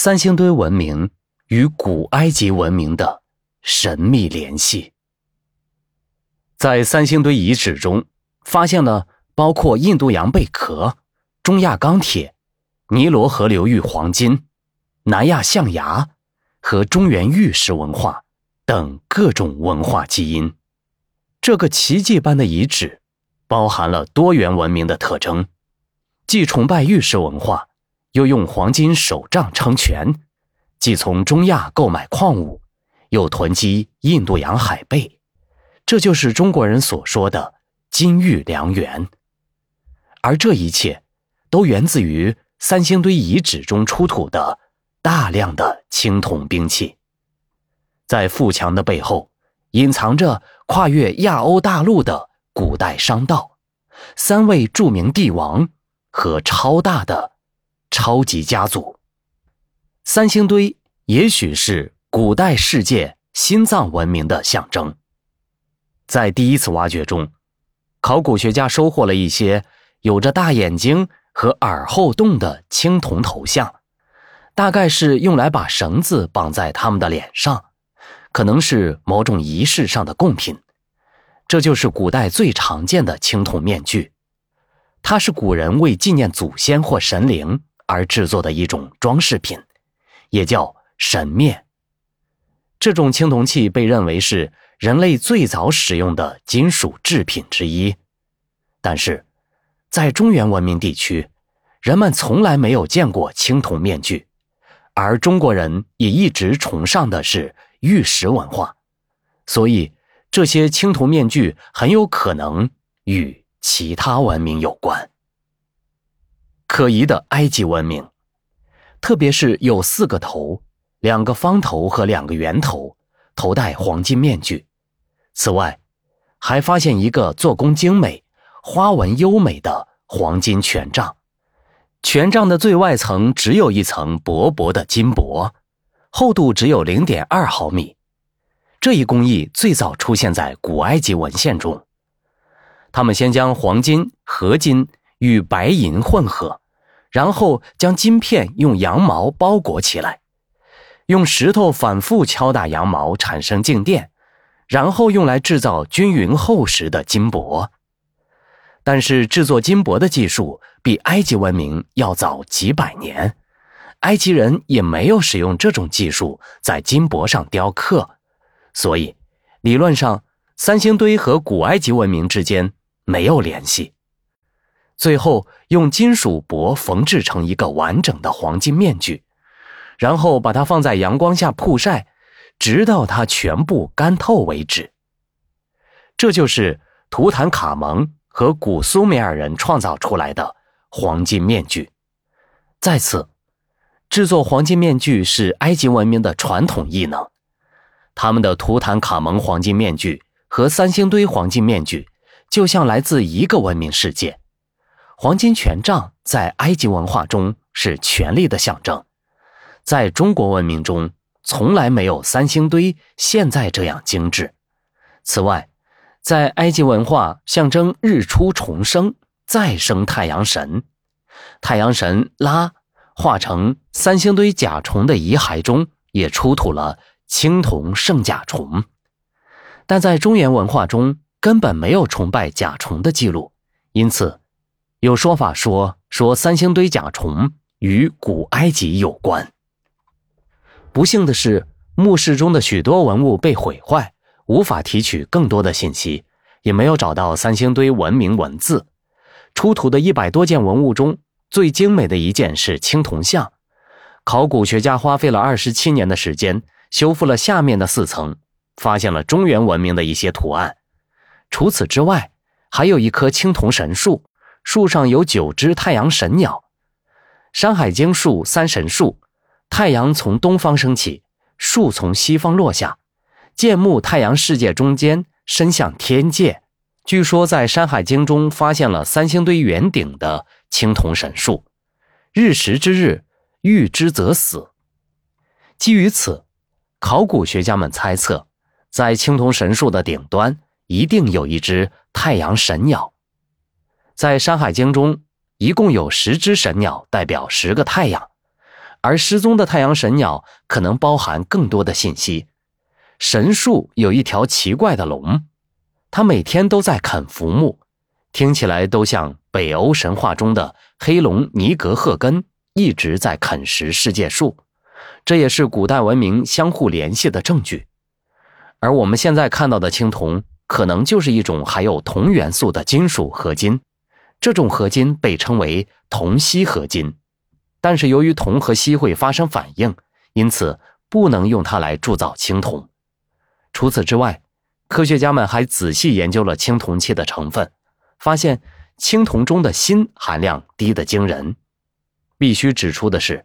三星堆文明与古埃及文明的神秘联系。在三星堆遗址中，发现了包括印度洋贝壳、中亚钢铁、尼罗河流域黄金、南亚象牙和中原玉石文化等各种文化基因。这个奇迹般的遗址，包含了多元文明的特征，既崇拜玉石文化，又用黄金手杖称权；既从中亚购买矿物，又囤积印度洋海贝。这就是中国人所说的“金玉良缘”。而这一切，都源自于三星堆遗址中出土的大量的青铜兵器。在富强的背后。隐藏着跨越亚欧大陆的古代商道，三位著名帝王和超大的超级家族。三星堆也许是古代世界心脏文明的象征。在第一次挖掘中，考古学家收获了一些有着大眼睛和耳后洞的青铜头像，大概是用来把绳子绑在他们的脸上。可能是某种仪式上的贡品，这就是古代最常见的青铜面具。它是古人为纪念祖先或神灵而制作的一种装饰品，也叫神面。这种青铜器被认为是人类最早使用的金属制品之一。但是，在中原文明地区，人们从来没有见过青铜面具，而中国人也一直崇尚的是。玉石文化，所以这些青铜面具很有可能与其他文明有关。可疑的埃及文明，特别是有四个头、两个方头和两个圆头，头戴黄金面具。此外，还发现一个做工精美、花纹优美的黄金权杖，权杖的最外层只有一层薄薄的金箔。厚度只有零点二毫米，这一工艺最早出现在古埃及文献中。他们先将黄金、合金与白银混合，然后将金片用羊毛包裹起来，用石头反复敲打羊毛产生静电，然后用来制造均匀厚实的金箔。但是制作金箔的技术比埃及文明要早几百年。埃及人也没有使用这种技术在金箔上雕刻，所以理论上三星堆和古埃及文明之间没有联系。最后用金属箔缝制成一个完整的黄金面具，然后把它放在阳光下曝晒，直到它全部干透为止。这就是图坦卡蒙和古苏美尔人创造出来的黄金面具。再次。制作黄金面具是埃及文明的传统艺能，他们的图坦卡蒙黄金面具和三星堆黄金面具就像来自一个文明世界。黄金权杖在埃及文化中是权力的象征，在中国文明中从来没有三星堆现在这样精致。此外，在埃及文化象征日出重生、再生太阳神，太阳神拉。化成三星堆甲虫的遗骸中也出土了青铜圣甲虫，但在中原文化中根本没有崇拜甲虫的记录，因此有说法说说三星堆甲虫与古埃及有关。不幸的是，墓室中的许多文物被毁坏，无法提取更多的信息，也没有找到三星堆文明文字。出土的一百多件文物中。最精美的一件是青铜像，考古学家花费了二十七年的时间修复了下面的四层，发现了中原文明的一些图案。除此之外，还有一棵青铜神树，树上有九只太阳神鸟。《山海经》树三神树：太阳从东方升起，树从西方落下，建木太阳世界中间，伸向天界。据说在《山海经》中发现了三星堆圆顶的。青铜神树，日食之日，遇之则死。基于此，考古学家们猜测，在青铜神树的顶端一定有一只太阳神鸟。在《山海经》中，一共有十只神鸟，代表十个太阳，而失踪的太阳神鸟可能包含更多的信息。神树有一条奇怪的龙，它每天都在啃浮木，听起来都像北欧神话中的黑龙尼格赫根一直在啃食世界树。这也是古代文明相互联系的证据。而我们现在看到的青铜，可能就是一种含有铜元素的金属合金。这种合金被称为铜锡合金，但是由于铜和锡会发生反应，因此不能用它来铸造青铜。除此之外，科学家们还仔细研究了青铜器的成分，发现青铜中的锌含量低得惊人。必须指出的是，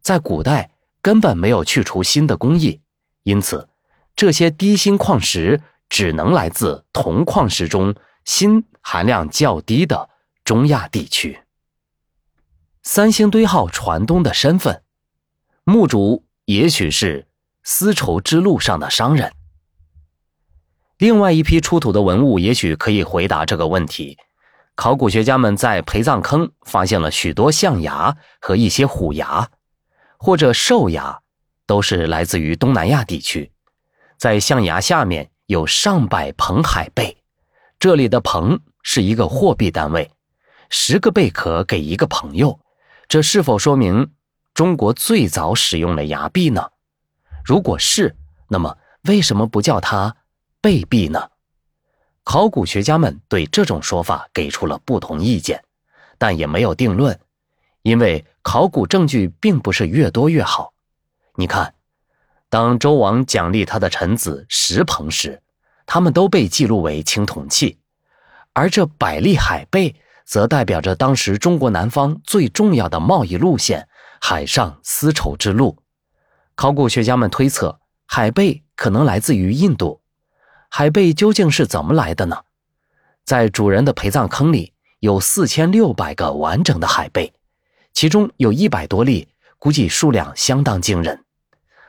在古代根本没有去除锌的工艺，因此这些低锌矿石只能来自铜矿石中锌含量较低的。中亚地区，三星堆号船东的身份，墓主也许是丝绸之路上的商人。另外一批出土的文物也许可以回答这个问题。考古学家们在陪葬坑发现了许多象牙和一些虎牙，或者兽牙，都是来自于东南亚地区。在象牙下面有上百盆海贝，这里的盆是一个货币单位。十个贝壳给一个朋友，这是否说明中国最早使用了牙币呢？如果是，那么为什么不叫它贝币呢？考古学家们对这种说法给出了不同意见，但也没有定论，因为考古证据并不是越多越好。你看，当周王奖励他的臣子十朋时，他们都被记录为青铜器，而这百粒海贝。则代表着当时中国南方最重要的贸易路线——海上丝绸之路。考古学家们推测，海贝可能来自于印度。海贝究竟是怎么来的呢？在主人的陪葬坑里有四千六百个完整的海贝，其中有一百多粒，估计数量相当惊人。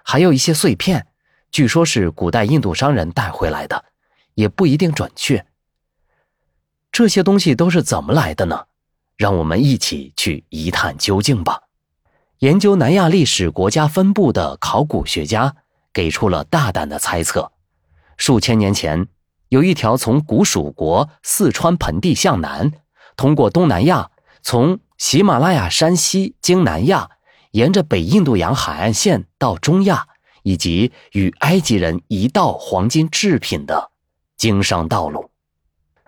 还有一些碎片，据说是古代印度商人带回来的，也不一定准确。这些东西都是怎么来的呢？让我们一起去一探究竟吧。研究南亚历史国家分布的考古学家给出了大胆的猜测：数千年前，有一条从古蜀国四川盆地向南，通过东南亚，从喜马拉雅山西经南亚，沿着北印度洋海岸线到中亚，以及与埃及人一道黄金制品的经商道路。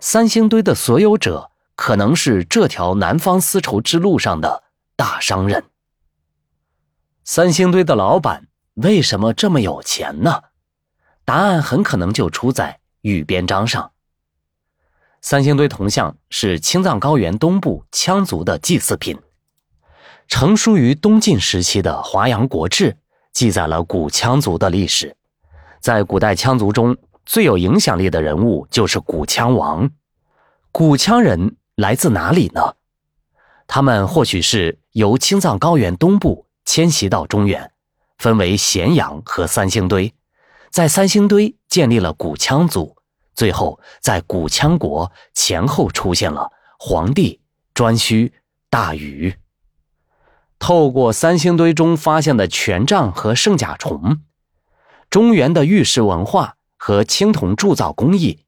三星堆的所有者可能是这条南方丝绸之路上的大商人。三星堆的老板为什么这么有钱呢？答案很可能就出在玉边章上。三星堆铜像是青藏高原东部羌族的祭祀品，成书于东晋时期的《华阳国志》记载了古羌族的历史。在古代羌族中。最有影响力的人物就是古羌王。古羌人来自哪里呢？他们或许是由青藏高原东部迁徙到中原，分为咸阳和三星堆，在三星堆建立了古羌族，最后在古羌国前后出现了黄帝、颛顼、大禹。透过三星堆中发现的权杖和圣甲虫，中原的玉石文化。和青铜铸造工艺，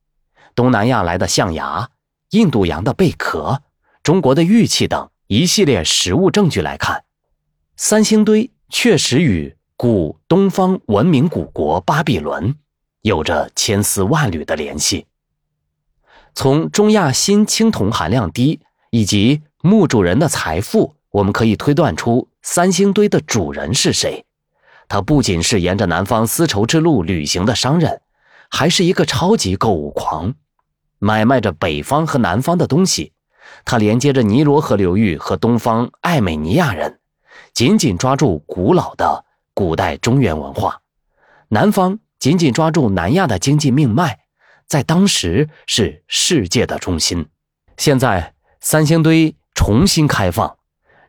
东南亚来的象牙，印度洋的贝壳，中国的玉器等一系列实物证据来看，三星堆确实与古东方文明古国巴比伦有着千丝万缕的联系。从中亚新青铜含量低以及墓主人的财富，我们可以推断出三星堆的主人是谁。他不仅是沿着南方丝绸之路旅行的商人。还是一个超级购物狂，买卖着北方和南方的东西。他连接着尼罗河流域和东方艾美尼亚人，紧紧抓住古老的古代中原文化；南方紧紧抓住南亚的经济命脉，在当时是世界的中心。现在三星堆重新开放，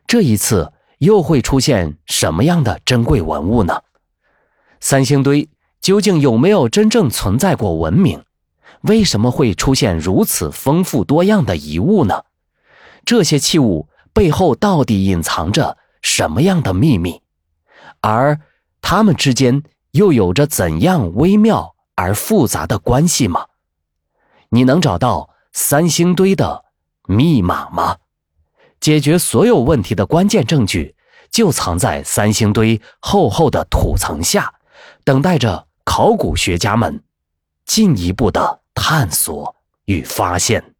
这一次又会出现什么样的珍贵文物呢？三星堆。究竟有没有真正存在过文明？为什么会出现如此丰富多样的遗物呢？这些器物背后到底隐藏着什么样的秘密？而它们之间又有着怎样微妙而复杂的关系吗？你能找到三星堆的密码吗？解决所有问题的关键证据就藏在三星堆厚厚的土层下，等待着考古学家们进一步的探索与发现。